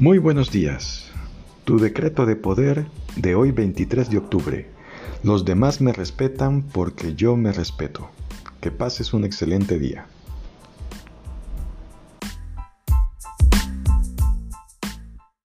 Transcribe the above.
Muy buenos días. Tu decreto de poder de hoy 23 de octubre. Los demás me respetan porque yo me respeto. Que pases un excelente día.